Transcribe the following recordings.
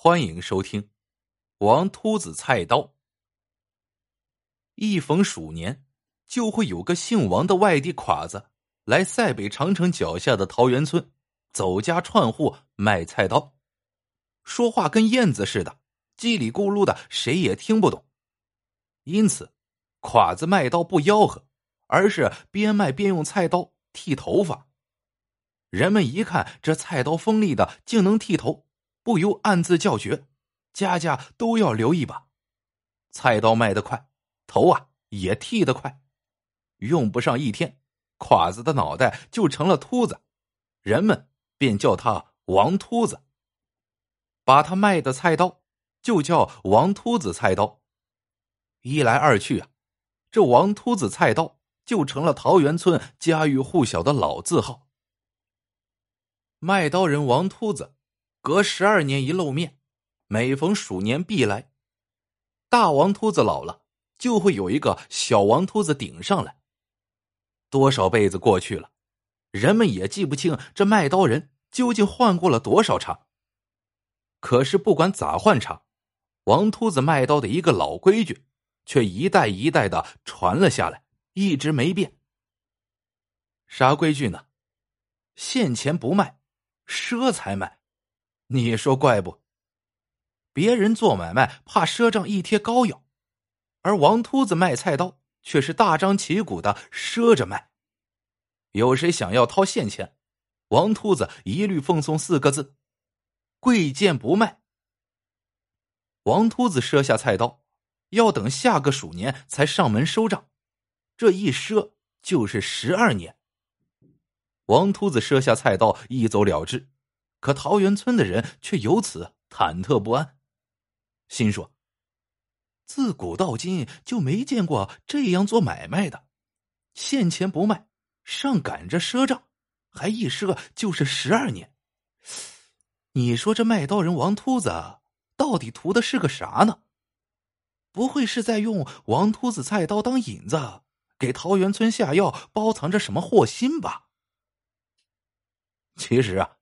欢迎收听《王秃子菜刀》。一逢鼠年，就会有个姓王的外地侉子来塞北长城脚下的桃源村，走家串户卖菜刀，说话跟燕子似的，叽里咕噜的，谁也听不懂。因此，侉子卖刀不吆喝，而是边卖边用菜刀剃头发。人们一看这菜刀锋利的，竟能剃头。不由暗自叫绝，家家都要留一把。菜刀卖得快，头啊也剃得快，用不上一天，侉子的脑袋就成了秃子，人们便叫他王秃子。把他卖的菜刀就叫王秃子菜刀。一来二去啊，这王秃子菜刀就成了桃源村家喻户晓的老字号。卖刀人王秃子。隔十二年一露面，每逢鼠年必来。大王秃子老了，就会有一个小王秃子顶上来。多少辈子过去了，人们也记不清这卖刀人究竟换过了多少茬。可是不管咋换茬，王秃子卖刀的一个老规矩，却一代一代的传了下来，一直没变。啥规矩呢？现钱不卖，赊才卖。你说怪不？别人做买卖怕赊账一贴膏药，而王秃子卖菜刀却是大张旗鼓的赊着卖。有谁想要掏现钱，王秃子一律奉送四个字：贵贱不卖。王秃子赊下菜刀，要等下个鼠年才上门收账，这一赊就是十二年。王秃子赊下菜刀，一走了之。可桃源村的人却由此忐忑不安，心说：“自古到今就没见过这样做买卖的，现钱不卖，上赶着赊账，还一赊就是十二年。你说这卖刀人王秃子到底图的是个啥呢？不会是在用王秃子菜刀当引子，给桃源村下药，包藏着什么祸心吧？其实啊。”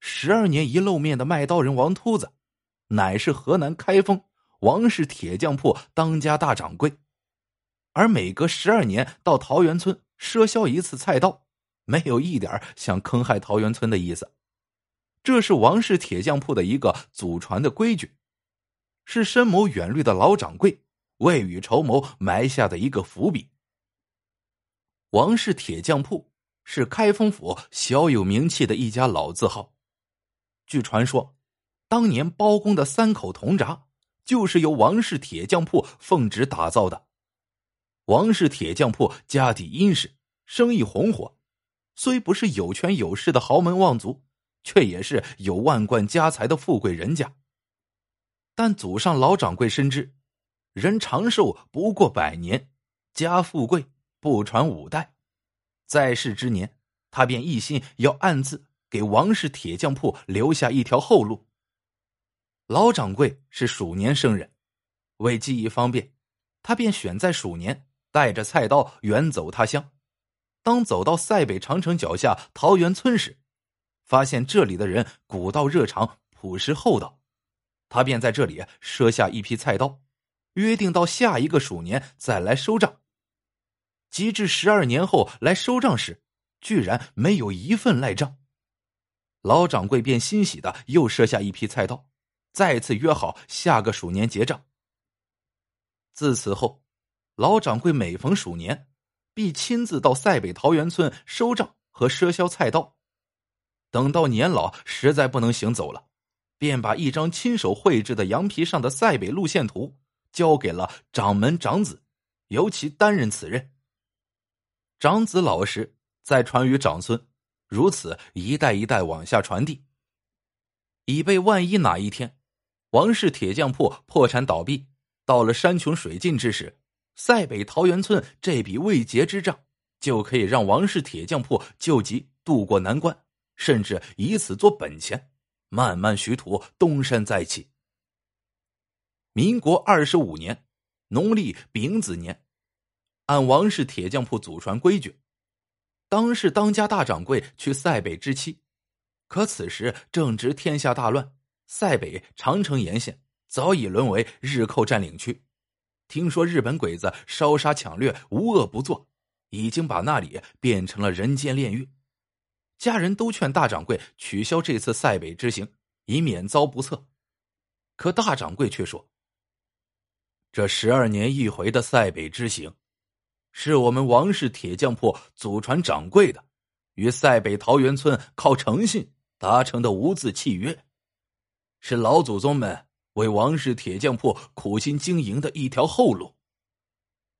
十二年一露面的卖刀人王秃子，乃是河南开封王氏铁匠铺当家大掌柜，而每隔十二年到桃源村赊销一次菜刀，没有一点想坑害桃源村的意思。这是王氏铁匠铺的一个祖传的规矩，是深谋远虑的老掌柜未雨绸缪埋下的一个伏笔。王氏铁匠铺是开封府小有名气的一家老字号。据传说，当年包公的三口铜闸就是由王氏铁匠铺奉旨打造的。王氏铁匠铺家底殷实，生意红火，虽不是有权有势的豪门望族，却也是有万贯家财的富贵人家。但祖上老掌柜深知，人长寿不过百年，家富贵不传五代，在世之年，他便一心要暗自。给王氏铁匠铺留下一条后路。老掌柜是鼠年生人，为记忆方便，他便选在鼠年带着菜刀远走他乡。当走到塞北长城脚下桃源村时，发现这里的人古道热肠、朴实厚道，他便在这里赊下一批菜刀，约定到下一个鼠年再来收账。及至十二年后来收账时，居然没有一份赖账。老掌柜便欣喜的又赊下一批菜刀，再次约好下个鼠年结账。自此后，老掌柜每逢鼠年，必亲自到塞北桃源村收账和赊销菜刀。等到年老实在不能行走了，便把一张亲手绘制的羊皮上的塞北路线图交给了掌门长子，由其担任此任。长子老实，再传于长孙。如此一代一代往下传递，以备万一哪一天王氏铁匠铺破产倒闭，到了山穷水尽之时，塞北桃源村这笔未结之账就可以让王氏铁匠铺救急渡过难关，甚至以此做本钱，慢慢徐图东山再起。民国二十五年，农历丙子年，按王氏铁匠铺祖传规矩。当是当家大掌柜去塞北之期，可此时正值天下大乱，塞北长城沿线早已沦为日寇占领区。听说日本鬼子烧杀抢掠，无恶不作，已经把那里变成了人间炼狱。家人都劝大掌柜取消这次塞北之行，以免遭不测。可大掌柜却说：“这十二年一回的塞北之行，是我们王氏铁匠铺祖传掌柜的与塞北桃源村靠诚信达成的无字契约，是老祖宗们为王氏铁匠铺苦心经营的一条后路。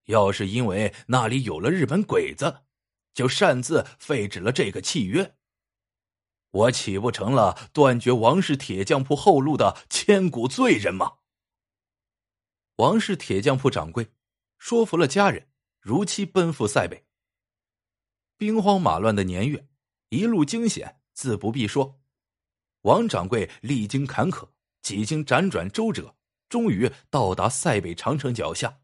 要是因为那里有了日本鬼子，就擅自废止了这个契约。”我岂不成了断绝王氏铁匠铺后路的千古罪人吗？王氏铁匠铺掌柜说服了家人，如期奔赴塞北。兵荒马乱的年月，一路惊险自不必说。王掌柜历经坎坷，几经辗转周折，终于到达塞北长城脚下。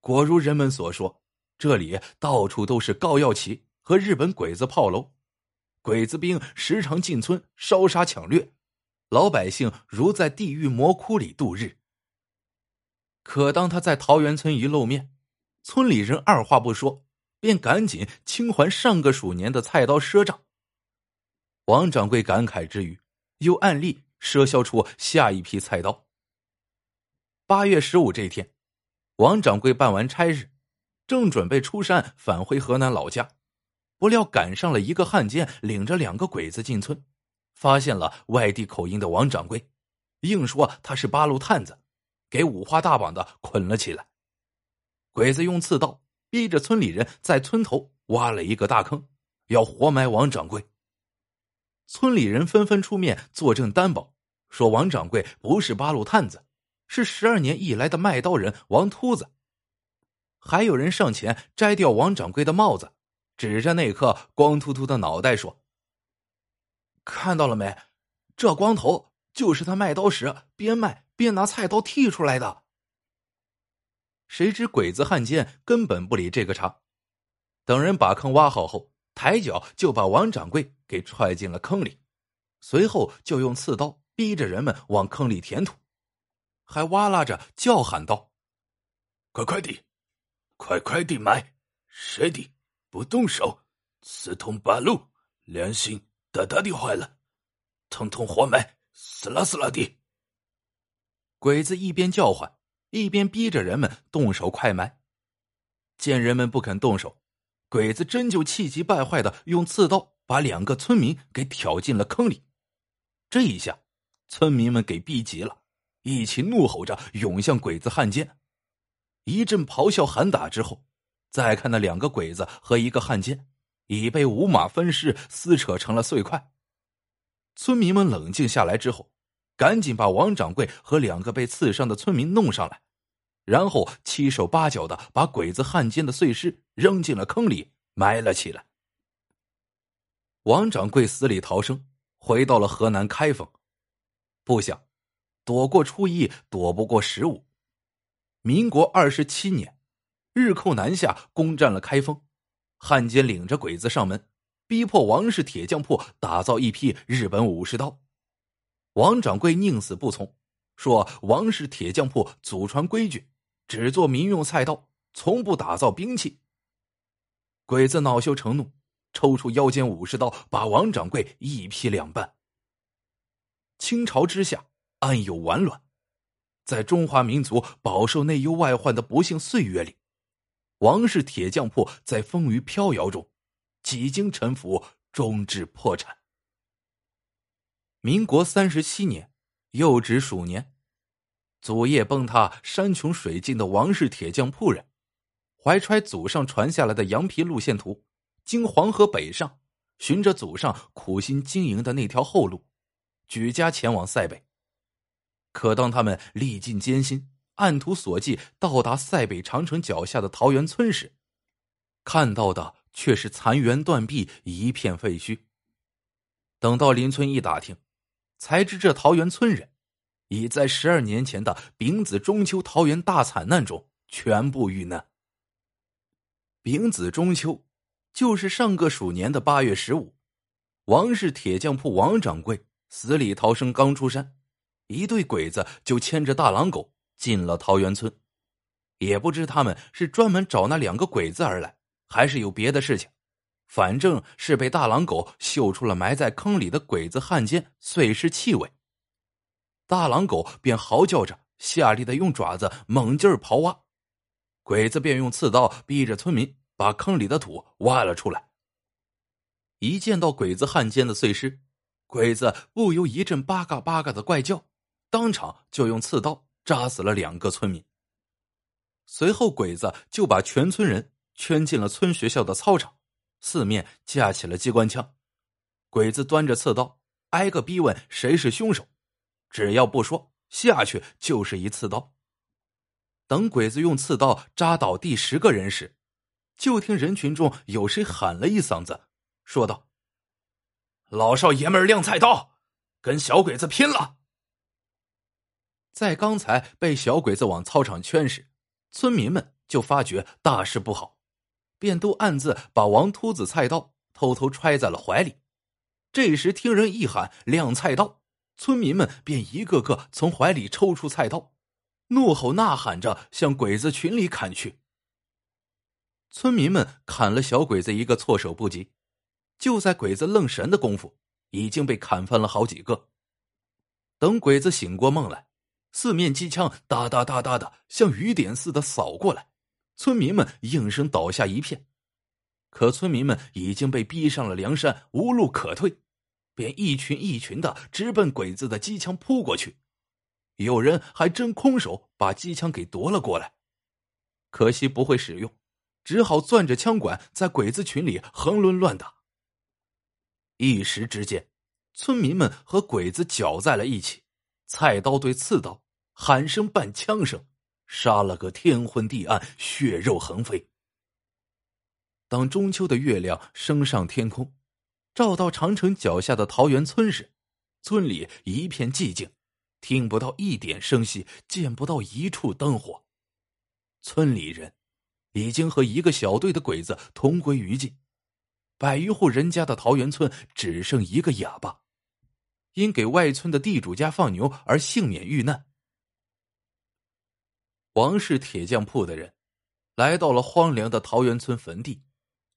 果如人们所说，这里到处都是高药旗和日本鬼子炮楼。鬼子兵时常进村烧杀抢掠，老百姓如在地狱魔窟里度日。可当他在桃源村一露面，村里人二话不说，便赶紧清还上个鼠年的菜刀赊账。王掌柜感慨之余，又暗例赊销出下一批菜刀。八月十五这天，王掌柜办完差事，正准备出山返回河南老家。不料赶上了一个汉奸，领着两个鬼子进村，发现了外地口音的王掌柜，硬说他是八路探子，给五花大绑的捆了起来。鬼子用刺刀逼着村里人在村头挖了一个大坑，要活埋王掌柜。村里人纷纷出面作证担保，说王掌柜不是八路探子，是十二年一来的卖刀人王秃子。还有人上前摘掉王掌柜的帽子。指着那颗光秃秃的脑袋说：“看到了没？这光头就是他卖刀时边卖边拿菜刀剃出来的。”谁知鬼子汉奸根本不理这个茬，等人把坑挖好后，抬脚就把王掌柜给踹进了坑里，随后就用刺刀逼着人们往坑里填土，还哇啦着叫喊道：“快快地，快快地埋，谁的？”不动手，四通八路，良心大大的坏了，通通活埋，死啦死啦的。鬼子一边叫唤，一边逼着人们动手快埋。见人们不肯动手，鬼子真就气急败坏的用刺刀把两个村民给挑进了坑里。这一下，村民们给逼急了，一起怒吼着涌向鬼子汉奸。一阵咆哮喊打之后。再看那两个鬼子和一个汉奸，已被五马分尸，撕扯成了碎块。村民们冷静下来之后，赶紧把王掌柜和两个被刺伤的村民弄上来，然后七手八脚的把鬼子汉奸的碎尸扔进了坑里，埋了起来。王掌柜死里逃生，回到了河南开封。不想，躲过初一，躲不过十五。民国二十七年。日寇南下，攻占了开封。汉奸领着鬼子上门，逼迫王氏铁匠铺打造一批日本武士刀。王掌柜宁死不从，说王氏铁匠铺祖传规矩，只做民用菜刀，从不打造兵器。鬼子恼羞成怒，抽出腰间武士刀，把王掌柜一劈两半。清朝之下，暗有完卵，在中华民族饱受内忧外患的不幸岁月里。王氏铁匠铺在风雨飘摇中，几经沉浮，终至破产。民国三十七年，又值鼠年，祖业崩塌、山穷水尽的王氏铁匠铺人，怀揣祖上传下来的羊皮路线图，经黄河北上，循着祖上苦心经营的那条后路，举家前往塞北。可当他们历尽艰辛。按图索骥到达塞北长城脚下的桃源村时，看到的却是残垣断壁，一片废墟。等到邻村一打听，才知这桃园村人已在十二年前的丙子中秋桃园大惨难中全部遇难。丙子中秋，就是上个鼠年的八月十五，王氏铁匠铺王掌柜死里逃生刚出山，一队鬼子就牵着大狼狗进了桃园村。也不知他们是专门找那两个鬼子而来，还是有别的事情。反正是被大狼狗嗅出了埋在坑里的鬼子汉奸碎尸气味，大狼狗便嚎叫着，下力的用爪子猛劲儿刨挖，鬼子便用刺刀逼着村民把坑里的土挖了出来。一见到鬼子汉奸的碎尸，鬼子不由一阵八嘎八嘎的怪叫，当场就用刺刀扎死了两个村民。随后，鬼子就把全村人圈进了村学校的操场。四面架起了机关枪，鬼子端着刺刀，挨个逼问谁是凶手。只要不说，下去就是一刺刀。等鬼子用刺刀扎倒第十个人时，就听人群中有谁喊了一嗓子，说道：“老少爷们儿亮菜刀，跟小鬼子拼了！”在刚才被小鬼子往操场圈时，村民们就发觉大事不好。便都暗自把王秃子菜刀偷偷揣在了怀里。这时听人一喊“亮菜刀”，村民们便一个个从怀里抽出菜刀，怒吼呐喊着向鬼子群里砍去。村民们砍了小鬼子一个措手不及，就在鬼子愣神的功夫，已经被砍翻了好几个。等鬼子醒过梦来，四面机枪哒哒哒哒的像雨点似的扫过来。村民们应声倒下一片，可村民们已经被逼上了梁山，无路可退，便一群一群的直奔鬼子的机枪扑过去。有人还真空手把机枪给夺了过来，可惜不会使用，只好攥着枪管在鬼子群里横抡乱打。一时之间，村民们和鬼子搅在了一起，菜刀对刺刀，喊声伴枪声。杀了个天昏地暗，血肉横飞。当中秋的月亮升上天空，照到长城脚下的桃园村时，村里一片寂静，听不到一点声息，见不到一处灯火。村里人已经和一个小队的鬼子同归于尽。百余户人家的桃园村只剩一个哑巴，因给外村的地主家放牛而幸免遇难。王氏铁匠铺的人来到了荒凉的桃源村坟地，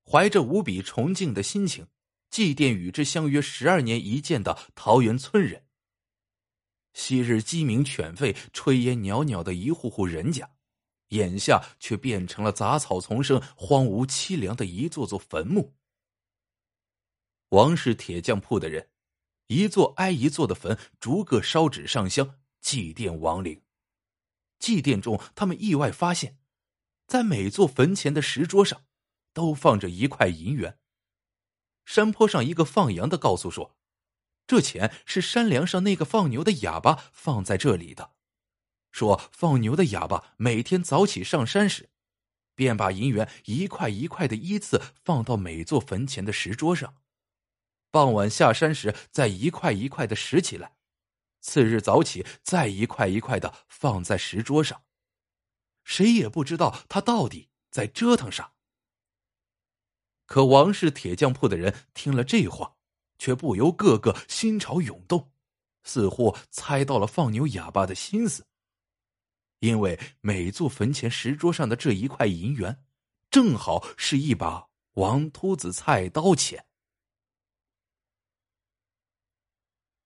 怀着无比崇敬的心情，祭奠与之相约十二年一见的桃源村人。昔日鸡鸣犬吠、炊烟袅袅的一户户人家，眼下却变成了杂草丛生、荒芜凄凉的一座座坟墓。王氏铁匠铺的人，一座挨一座的坟，逐个烧纸上香，祭奠亡灵。祭奠中，他们意外发现，在每座坟前的石桌上，都放着一块银元。山坡上一个放羊的告诉说，这钱是山梁上那个放牛的哑巴放在这里的。说放牛的哑巴每天早起上山时，便把银元一块一块的依次放到每座坟前的石桌上，傍晚下山时再一块一块的拾起来。次日早起，再一块一块的放在石桌上，谁也不知道他到底在折腾啥。可王氏铁匠铺的人听了这话，却不由个个心潮涌动，似乎猜到了放牛哑巴的心思。因为每座坟前石桌上的这一块银元，正好是一把王秃子菜刀钱。